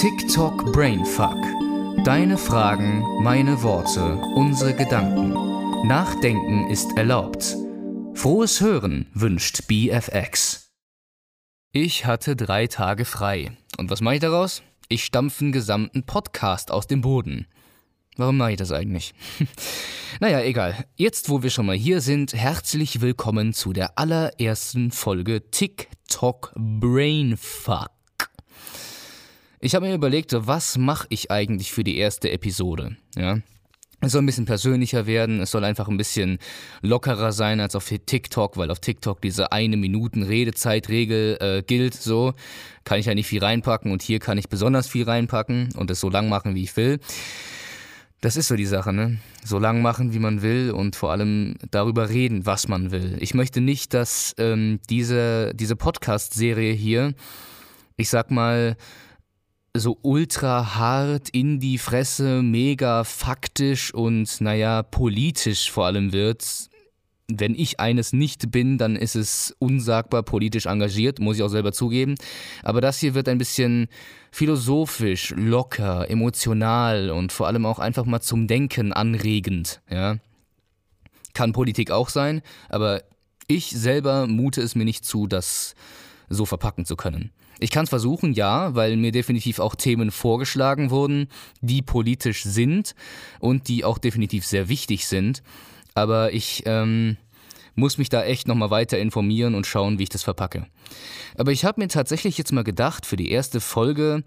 TikTok Brainfuck. Deine Fragen, meine Worte, unsere Gedanken. Nachdenken ist erlaubt. Frohes Hören wünscht BFX. Ich hatte drei Tage frei. Und was mache ich daraus? Ich stampfe einen gesamten Podcast aus dem Boden. Warum mache ich das eigentlich? naja, egal. Jetzt, wo wir schon mal hier sind, herzlich willkommen zu der allerersten Folge TikTok Brainfuck. Ich habe mir überlegt, was mache ich eigentlich für die erste Episode? Ja. Es soll ein bisschen persönlicher werden, es soll einfach ein bisschen lockerer sein als auf TikTok, weil auf TikTok diese eine Minuten Redezeitregel äh, gilt. So kann ich ja nicht viel reinpacken und hier kann ich besonders viel reinpacken und es so lang machen, wie ich will. Das ist so die Sache, ne? So lang machen, wie man will und vor allem darüber reden, was man will. Ich möchte nicht, dass ähm, diese, diese Podcast-Serie hier, ich sag mal, so ultra hart in die Fresse, mega faktisch und naja, politisch vor allem wird. Wenn ich eines nicht bin, dann ist es unsagbar politisch engagiert, muss ich auch selber zugeben. Aber das hier wird ein bisschen philosophisch, locker, emotional und vor allem auch einfach mal zum Denken anregend. Ja? Kann Politik auch sein, aber ich selber mute es mir nicht zu, das so verpacken zu können. Ich kann es versuchen, ja, weil mir definitiv auch Themen vorgeschlagen wurden, die politisch sind und die auch definitiv sehr wichtig sind. Aber ich ähm, muss mich da echt nochmal weiter informieren und schauen, wie ich das verpacke. Aber ich habe mir tatsächlich jetzt mal gedacht, für die erste Folge,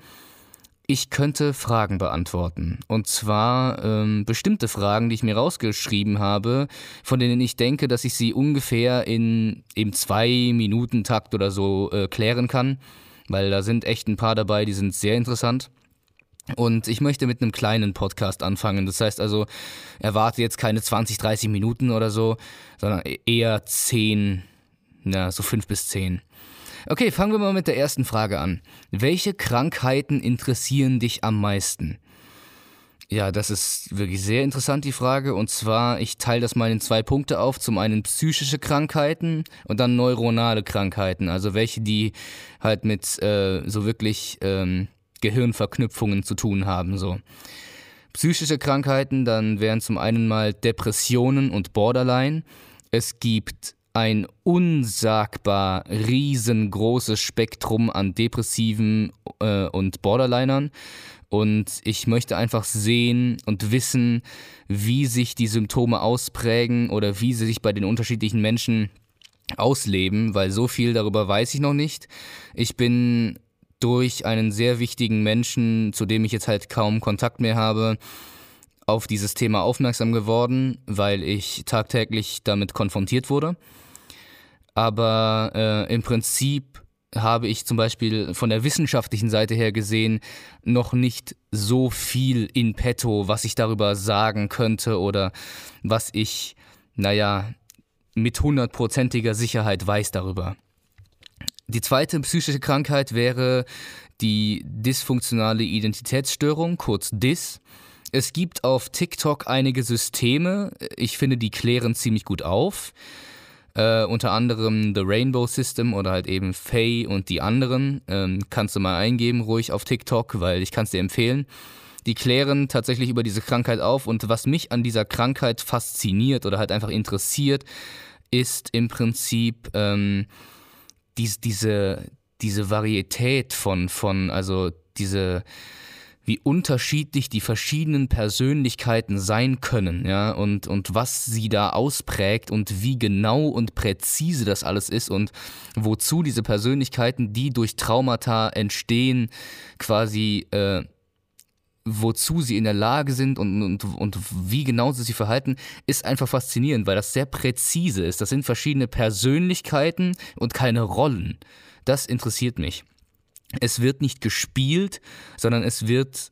ich könnte Fragen beantworten. Und zwar ähm, bestimmte Fragen, die ich mir rausgeschrieben habe, von denen ich denke, dass ich sie ungefähr in im Zwei-Minuten-Takt oder so äh, klären kann. Weil da sind echt ein paar dabei, die sind sehr interessant. Und ich möchte mit einem kleinen Podcast anfangen. Das heißt also, erwarte jetzt keine 20, 30 Minuten oder so, sondern e-, eher 10, na, so 5 bis 10. Okay, fangen wir mal mit der ersten Frage an. Welche Krankheiten interessieren dich am meisten? Ja, das ist wirklich sehr interessant, die Frage. Und zwar, ich teile das mal in zwei Punkte auf. Zum einen psychische Krankheiten und dann neuronale Krankheiten. Also welche, die halt mit äh, so wirklich ähm, Gehirnverknüpfungen zu tun haben. So. Psychische Krankheiten, dann wären zum einen mal Depressionen und Borderline. Es gibt ein unsagbar riesengroßes Spektrum an Depressiven äh, und Borderlinern. Und ich möchte einfach sehen und wissen, wie sich die Symptome ausprägen oder wie sie sich bei den unterschiedlichen Menschen ausleben, weil so viel darüber weiß ich noch nicht. Ich bin durch einen sehr wichtigen Menschen, zu dem ich jetzt halt kaum Kontakt mehr habe, auf dieses Thema aufmerksam geworden, weil ich tagtäglich damit konfrontiert wurde. Aber äh, im Prinzip habe ich zum Beispiel von der wissenschaftlichen Seite her gesehen noch nicht so viel in petto, was ich darüber sagen könnte oder was ich, naja, mit hundertprozentiger Sicherheit weiß darüber. Die zweite psychische Krankheit wäre die dysfunktionale Identitätsstörung, kurz DIS. Es gibt auf TikTok einige Systeme, ich finde, die klären ziemlich gut auf. Äh, unter anderem The Rainbow System oder halt eben Faye und die anderen. Ähm, kannst du mal eingeben, ruhig auf TikTok, weil ich kann es dir empfehlen. Die klären tatsächlich über diese Krankheit auf und was mich an dieser Krankheit fasziniert oder halt einfach interessiert, ist im Prinzip ähm, dies, diese, diese Varietät von, von, also diese wie unterschiedlich die verschiedenen Persönlichkeiten sein können, ja, und, und was sie da ausprägt und wie genau und präzise das alles ist und wozu diese Persönlichkeiten, die durch Traumata entstehen, quasi, äh, wozu sie in der Lage sind und, und, und wie genau sie sich verhalten, ist einfach faszinierend, weil das sehr präzise ist. Das sind verschiedene Persönlichkeiten und keine Rollen. Das interessiert mich es wird nicht gespielt, sondern es wird,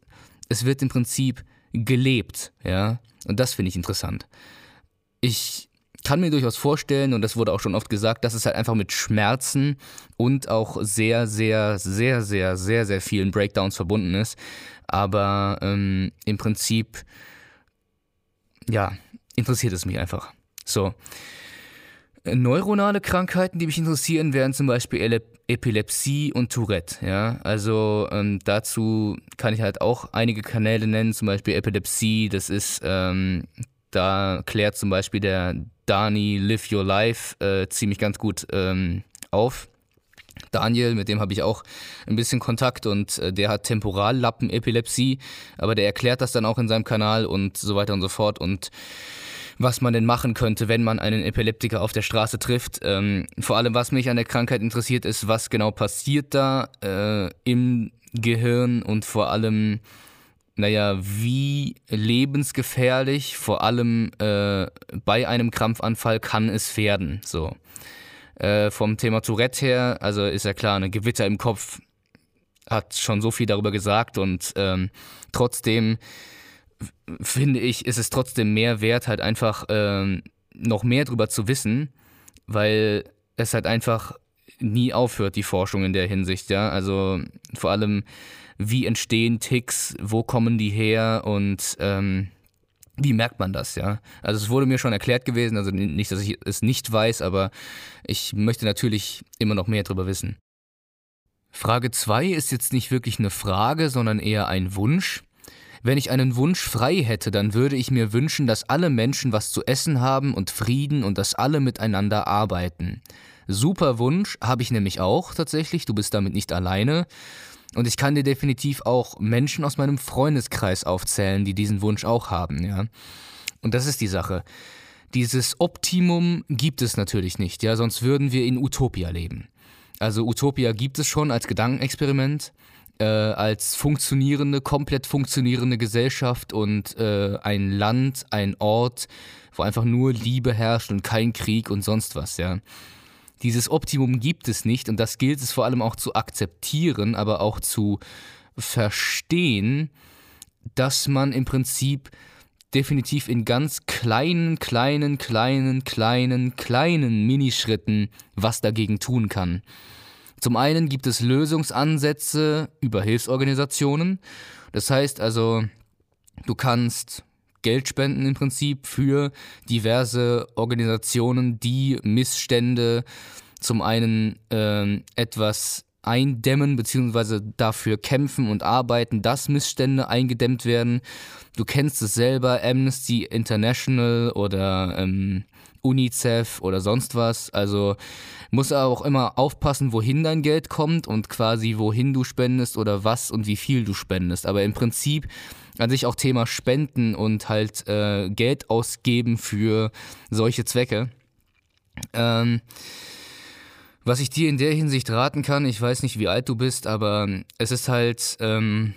es wird im Prinzip gelebt, ja. Und das finde ich interessant. Ich kann mir durchaus vorstellen, und das wurde auch schon oft gesagt, dass es halt einfach mit Schmerzen und auch sehr, sehr, sehr, sehr, sehr, sehr vielen Breakdowns verbunden ist. Aber ähm, im Prinzip, ja, interessiert es mich einfach. So. Neuronale Krankheiten, die mich interessieren, wären zum Beispiel Epilepsie und Tourette. Ja, also ähm, dazu kann ich halt auch einige Kanäle nennen, zum Beispiel Epilepsie. Das ist, ähm, da klärt zum Beispiel der Dani Live Your Life äh, ziemlich ganz gut ähm, auf. Daniel, mit dem habe ich auch ein bisschen Kontakt und äh, der hat Temporallappen-Epilepsie, aber der erklärt das dann auch in seinem Kanal und so weiter und so fort und was man denn machen könnte, wenn man einen Epileptiker auf der Straße trifft. Ähm, vor allem, was mich an der Krankheit interessiert, ist, was genau passiert da äh, im Gehirn und vor allem, naja, wie lebensgefährlich, vor allem äh, bei einem Krampfanfall kann es werden. So. Äh, vom Thema Tourette her, also ist ja klar, eine Gewitter im Kopf hat schon so viel darüber gesagt und ähm, trotzdem finde ich, ist es trotzdem mehr wert, halt einfach ähm, noch mehr drüber zu wissen, weil es halt einfach nie aufhört, die Forschung in der Hinsicht, ja. Also vor allem, wie entstehen Ticks, wo kommen die her und ähm, wie merkt man das, ja? Also es wurde mir schon erklärt gewesen, also nicht, dass ich es nicht weiß, aber ich möchte natürlich immer noch mehr drüber wissen. Frage 2 ist jetzt nicht wirklich eine Frage, sondern eher ein Wunsch. Wenn ich einen Wunsch frei hätte, dann würde ich mir wünschen, dass alle Menschen was zu essen haben und Frieden und dass alle miteinander arbeiten. Super Wunsch habe ich nämlich auch tatsächlich, du bist damit nicht alleine. Und ich kann dir definitiv auch Menschen aus meinem Freundeskreis aufzählen, die diesen Wunsch auch haben, ja. Und das ist die Sache. Dieses Optimum gibt es natürlich nicht, ja, sonst würden wir in Utopia leben. Also Utopia gibt es schon als Gedankenexperiment äh, als funktionierende, komplett funktionierende Gesellschaft und äh, ein Land, ein Ort, wo einfach nur Liebe herrscht und kein Krieg und sonst was, ja. Dieses Optimum gibt es nicht und das gilt es vor allem auch zu akzeptieren, aber auch zu verstehen, dass man im Prinzip definitiv in ganz kleinen, kleinen, kleinen, kleinen, kleinen Minischritten was dagegen tun kann. Zum einen gibt es Lösungsansätze über Hilfsorganisationen. Das heißt also, du kannst Geld spenden im Prinzip für diverse Organisationen, die Missstände zum einen äh, etwas eindämmen bzw. dafür kämpfen und arbeiten, dass Missstände eingedämmt werden. Du kennst es selber, Amnesty International oder ähm, UNICEF oder sonst was. Also muss auch immer aufpassen, wohin dein Geld kommt und quasi wohin du spendest oder was und wie viel du spendest. Aber im Prinzip an sich auch Thema Spenden und halt äh, Geld ausgeben für solche Zwecke. Ähm, was ich dir in der Hinsicht raten kann, ich weiß nicht, wie alt du bist, aber es ist halt, ähm,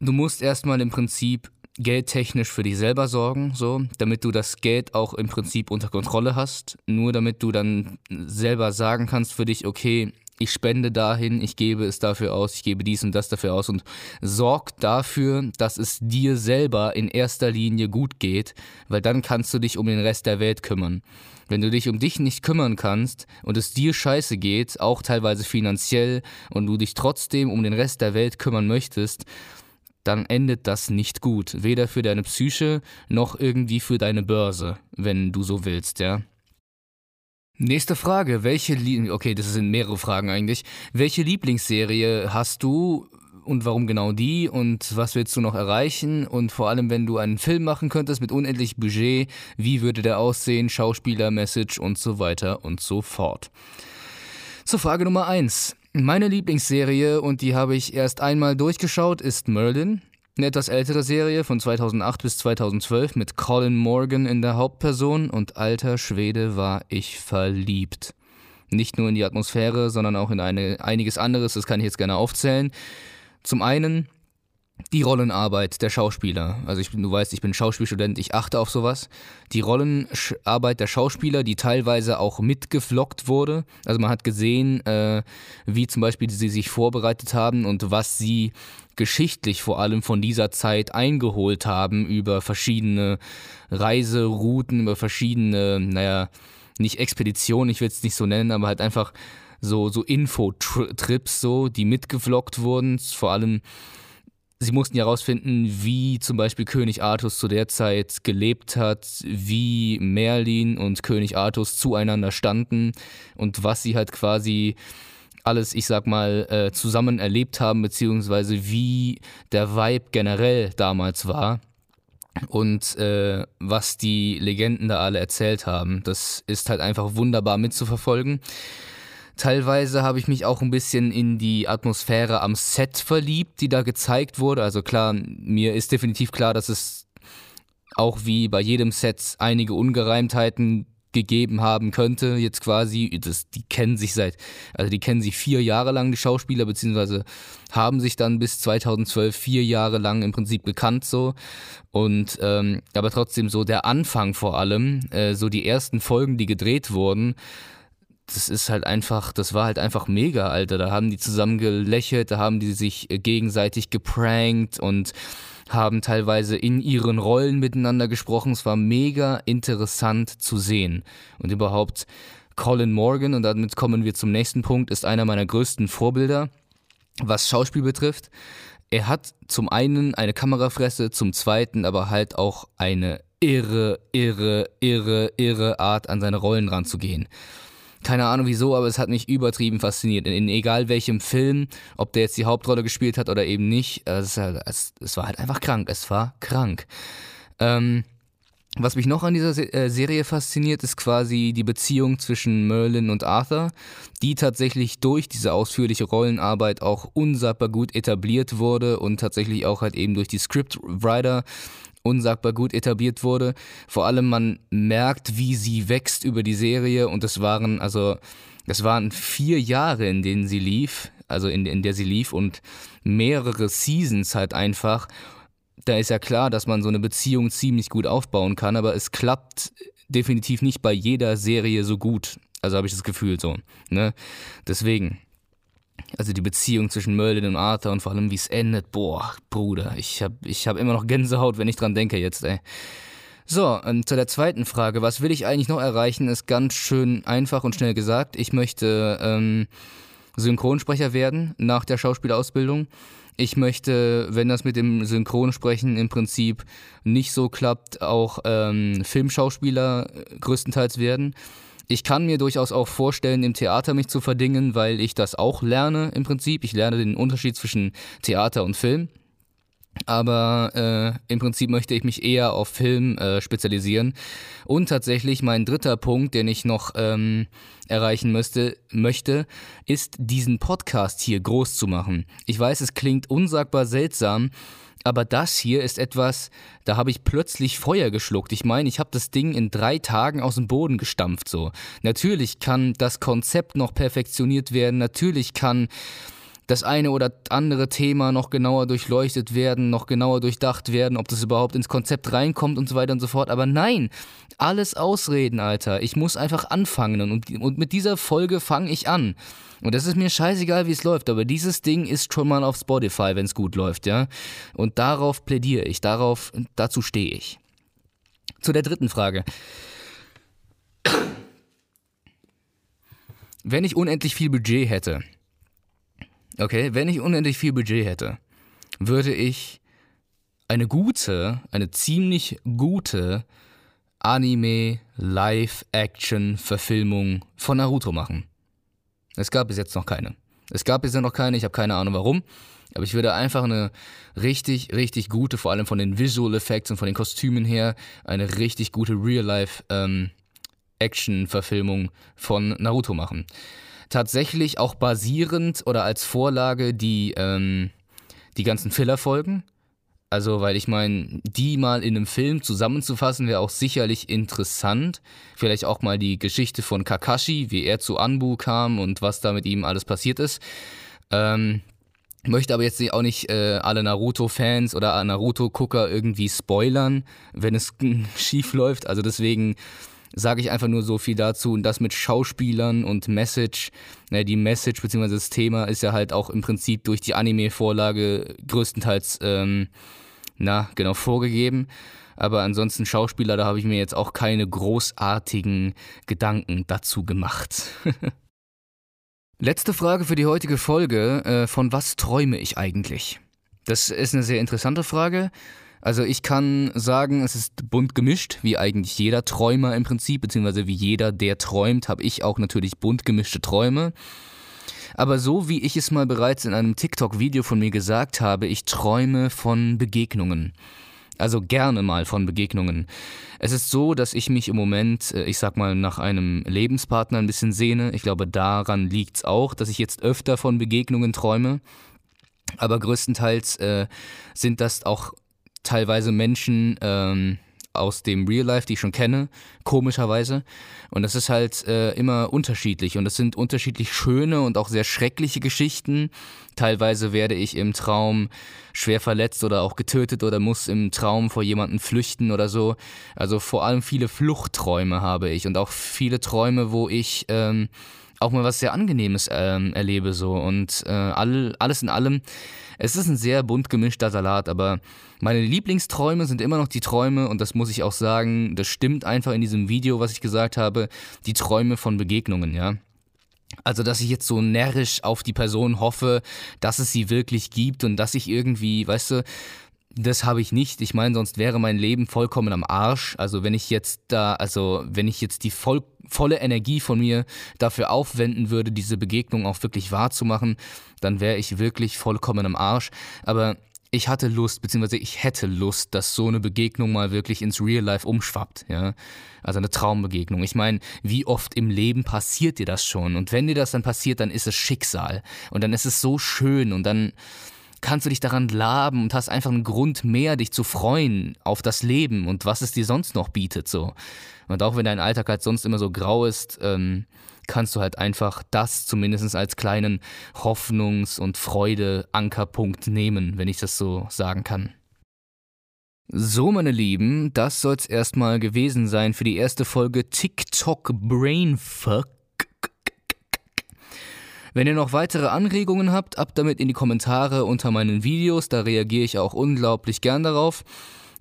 du musst erstmal im Prinzip geldtechnisch für dich selber sorgen, so, damit du das Geld auch im Prinzip unter Kontrolle hast. Nur damit du dann selber sagen kannst für dich, okay, ich spende dahin, ich gebe es dafür aus, ich gebe dies und das dafür aus und sorg dafür, dass es dir selber in erster Linie gut geht, weil dann kannst du dich um den Rest der Welt kümmern. Wenn du dich um dich nicht kümmern kannst und es dir scheiße geht, auch teilweise finanziell, und du dich trotzdem um den Rest der Welt kümmern möchtest, dann endet das nicht gut. Weder für deine Psyche noch irgendwie für deine Börse, wenn du so willst, ja. Nächste Frage. Welche, Lie okay, das sind mehrere Fragen eigentlich. Welche Lieblingsserie hast du und warum genau die und was willst du noch erreichen? Und vor allem, wenn du einen Film machen könntest mit unendlich Budget, wie würde der aussehen? Schauspieler, Message und so weiter und so fort. Zur Frage Nummer eins. Meine Lieblingsserie, und die habe ich erst einmal durchgeschaut, ist Merlin. Eine etwas ältere Serie von 2008 bis 2012 mit Colin Morgan in der Hauptperson und alter Schwede war ich verliebt. Nicht nur in die Atmosphäre, sondern auch in eine, einiges anderes, das kann ich jetzt gerne aufzählen. Zum einen die Rollenarbeit der Schauspieler. Also ich, du weißt, ich bin Schauspielstudent, ich achte auf sowas. Die Rollenarbeit der Schauspieler, die teilweise auch mitgeflockt wurde. Also man hat gesehen, äh, wie zum Beispiel sie sich vorbereitet haben und was sie geschichtlich vor allem von dieser Zeit eingeholt haben über verschiedene Reiserouten, über verschiedene, naja, nicht Expeditionen, ich will es nicht so nennen, aber halt einfach so, so Infotrips, so, die mitgevloggt wurden, vor allem sie mussten ja herausfinden, wie zum Beispiel König Artus zu der Zeit gelebt hat, wie Merlin und König Artus zueinander standen und was sie halt quasi alles, ich sag mal, äh, zusammen erlebt haben, beziehungsweise wie der Vibe generell damals war und äh, was die Legenden da alle erzählt haben. Das ist halt einfach wunderbar mitzuverfolgen. Teilweise habe ich mich auch ein bisschen in die Atmosphäre am Set verliebt, die da gezeigt wurde. Also klar, mir ist definitiv klar, dass es auch wie bei jedem Set einige Ungereimtheiten gegeben haben könnte, jetzt quasi, das, die kennen sich seit, also die kennen sich vier Jahre lang, die Schauspieler, beziehungsweise haben sich dann bis 2012 vier Jahre lang im Prinzip gekannt so. Und ähm, aber trotzdem so der Anfang vor allem, äh, so die ersten Folgen, die gedreht wurden, das ist halt einfach, das war halt einfach mega, Alter. Da haben die zusammen gelächelt, da haben die sich äh, gegenseitig geprankt und haben teilweise in ihren Rollen miteinander gesprochen. Es war mega interessant zu sehen. Und überhaupt, Colin Morgan, und damit kommen wir zum nächsten Punkt, ist einer meiner größten Vorbilder, was Schauspiel betrifft. Er hat zum einen eine Kamerafresse, zum zweiten aber halt auch eine irre, irre, irre, irre Art, an seine Rollen ranzugehen. Keine Ahnung wieso, aber es hat mich übertrieben fasziniert. In, in egal welchem Film, ob der jetzt die Hauptrolle gespielt hat oder eben nicht, es, es, es war halt einfach krank. Es war krank. Ähm, was mich noch an dieser äh, Serie fasziniert, ist quasi die Beziehung zwischen Merlin und Arthur, die tatsächlich durch diese ausführliche Rollenarbeit auch unsagbar gut etabliert wurde und tatsächlich auch halt eben durch die Scriptwriter unsagbar gut etabliert wurde. Vor allem man merkt, wie sie wächst über die Serie und es waren also es waren vier Jahre, in denen sie lief, also in, in der sie lief und mehrere Seasons halt einfach. Da ist ja klar, dass man so eine Beziehung ziemlich gut aufbauen kann, aber es klappt definitiv nicht bei jeder Serie so gut. Also habe ich das Gefühl so. Ne? Deswegen, also die Beziehung zwischen Merlin und Arthur und vor allem wie es endet, boah, Bruder, ich hab, ich hab immer noch Gänsehaut, wenn ich dran denke jetzt, ey. So, und zu der zweiten Frage, was will ich eigentlich noch erreichen, ist ganz schön einfach und schnell gesagt. Ich möchte ähm, Synchronsprecher werden nach der Schauspielausbildung. Ich möchte, wenn das mit dem Synchronsprechen im Prinzip nicht so klappt, auch ähm, Filmschauspieler größtenteils werden. Ich kann mir durchaus auch vorstellen, im Theater mich zu verdingen, weil ich das auch lerne im Prinzip. Ich lerne den Unterschied zwischen Theater und Film. Aber äh, im Prinzip möchte ich mich eher auf Film äh, spezialisieren. Und tatsächlich mein dritter Punkt, den ich noch ähm, erreichen müsste, möchte, ist diesen Podcast hier groß zu machen. Ich weiß, es klingt unsagbar seltsam, aber das hier ist etwas, da habe ich plötzlich Feuer geschluckt. Ich meine, ich habe das Ding in drei Tagen aus dem Boden gestampft so. Natürlich kann das Konzept noch perfektioniert werden. Natürlich kann das eine oder andere Thema noch genauer durchleuchtet werden, noch genauer durchdacht werden, ob das überhaupt ins Konzept reinkommt und so weiter und so fort. Aber nein, alles Ausreden, Alter. Ich muss einfach anfangen und, und mit dieser Folge fange ich an. Und das ist mir scheißegal, wie es läuft, aber dieses Ding ist schon mal auf Spotify, wenn es gut läuft, ja. Und darauf plädiere ich, darauf, dazu stehe ich. Zu der dritten Frage. Wenn ich unendlich viel Budget hätte, okay, wenn ich unendlich viel Budget hätte, würde ich eine gute, eine ziemlich gute Anime Live-Action-Verfilmung von Naruto machen. Es gab bis jetzt noch keine. Es gab bisher noch keine, ich habe keine Ahnung warum. Aber ich würde einfach eine richtig, richtig gute, vor allem von den Visual Effects und von den Kostümen her, eine richtig gute Real-Life-Action-Verfilmung ähm, von Naruto machen. Tatsächlich auch basierend oder als Vorlage die, ähm, die ganzen Filler-Folgen. Also, weil ich meine, die mal in einem Film zusammenzufassen, wäre auch sicherlich interessant. Vielleicht auch mal die Geschichte von Kakashi, wie er zu Anbu kam und was da mit ihm alles passiert ist. Ähm, möchte aber jetzt auch nicht äh, alle Naruto-Fans oder Naruto-Gucker irgendwie spoilern, wenn es schief läuft. Also deswegen sage ich einfach nur so viel dazu. Und das mit Schauspielern und Message. Ne, die Message bzw. das Thema ist ja halt auch im Prinzip durch die Anime-Vorlage größtenteils ähm, na, genau, vorgegeben. Aber ansonsten Schauspieler, da habe ich mir jetzt auch keine großartigen Gedanken dazu gemacht. Letzte Frage für die heutige Folge. Äh, von was träume ich eigentlich? Das ist eine sehr interessante Frage. Also ich kann sagen, es ist bunt gemischt, wie eigentlich jeder Träumer im Prinzip, beziehungsweise wie jeder, der träumt, habe ich auch natürlich bunt gemischte Träume. Aber so wie ich es mal bereits in einem TikTok-Video von mir gesagt habe, ich träume von Begegnungen. Also gerne mal von Begegnungen. Es ist so, dass ich mich im Moment, äh, ich sag mal, nach einem Lebenspartner ein bisschen sehne. Ich glaube, daran liegt es auch, dass ich jetzt öfter von Begegnungen träume. Aber größtenteils äh, sind das auch teilweise Menschen, ähm, aus dem Real Life, die ich schon kenne, komischerweise. Und das ist halt äh, immer unterschiedlich. Und das sind unterschiedlich schöne und auch sehr schreckliche Geschichten. Teilweise werde ich im Traum schwer verletzt oder auch getötet oder muss im Traum vor jemanden flüchten oder so. Also vor allem viele Fluchtträume habe ich und auch viele Träume, wo ich ähm, auch mal was sehr Angenehmes ähm, erlebe so. Und äh, all, alles in allem es ist ein sehr bunt gemischter Salat, aber meine Lieblingsträume sind immer noch die Träume, und das muss ich auch sagen, das stimmt einfach in diesem Video, was ich gesagt habe, die Träume von Begegnungen, ja. Also, dass ich jetzt so närrisch auf die Person hoffe, dass es sie wirklich gibt und dass ich irgendwie, weißt du, das habe ich nicht. Ich meine, sonst wäre mein Leben vollkommen am Arsch. Also wenn ich jetzt da, also wenn ich jetzt die voll, volle Energie von mir dafür aufwenden würde, diese Begegnung auch wirklich wahrzumachen, dann wäre ich wirklich vollkommen am Arsch. Aber ich hatte Lust, beziehungsweise ich hätte Lust, dass so eine Begegnung mal wirklich ins Real Life umschwappt, ja. Also eine Traumbegegnung. Ich meine, wie oft im Leben passiert dir das schon? Und wenn dir das dann passiert, dann ist es Schicksal. Und dann ist es so schön und dann, kannst du dich daran laben und hast einfach einen Grund mehr, dich zu freuen auf das Leben und was es dir sonst noch bietet. So. Und auch wenn dein Alltag halt sonst immer so grau ist, ähm, kannst du halt einfach das zumindest als kleinen Hoffnungs- und Freude-Ankerpunkt nehmen, wenn ich das so sagen kann. So, meine Lieben, das soll's erstmal gewesen sein für die erste Folge TikTok Brainfuck. Wenn ihr noch weitere Anregungen habt, ab damit in die Kommentare unter meinen Videos, da reagiere ich auch unglaublich gern darauf.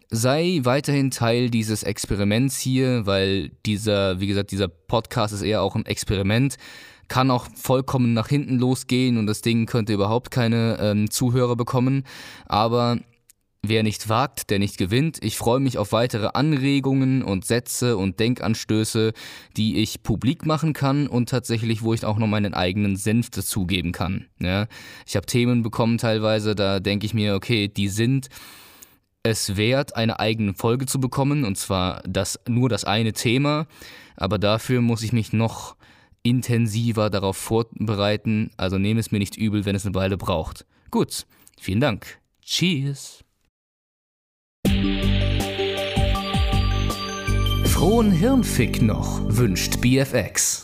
Sei weiterhin Teil dieses Experiments hier, weil dieser, wie gesagt, dieser Podcast ist eher auch ein Experiment kann auch vollkommen nach hinten losgehen und das Ding könnte überhaupt keine ähm, Zuhörer bekommen. Aber Wer nicht wagt, der nicht gewinnt. Ich freue mich auf weitere Anregungen und Sätze und Denkanstöße, die ich publik machen kann und tatsächlich, wo ich auch noch meinen eigenen Senf dazugeben kann. Ja, ich habe Themen bekommen teilweise, da denke ich mir, okay, die sind es wert, eine eigene Folge zu bekommen, und zwar das, nur das eine Thema, aber dafür muss ich mich noch intensiver darauf vorbereiten, also nehme es mir nicht übel, wenn es eine Weile braucht. Gut, vielen Dank. Cheers. Frohen Hirnfick noch, wünscht BFX.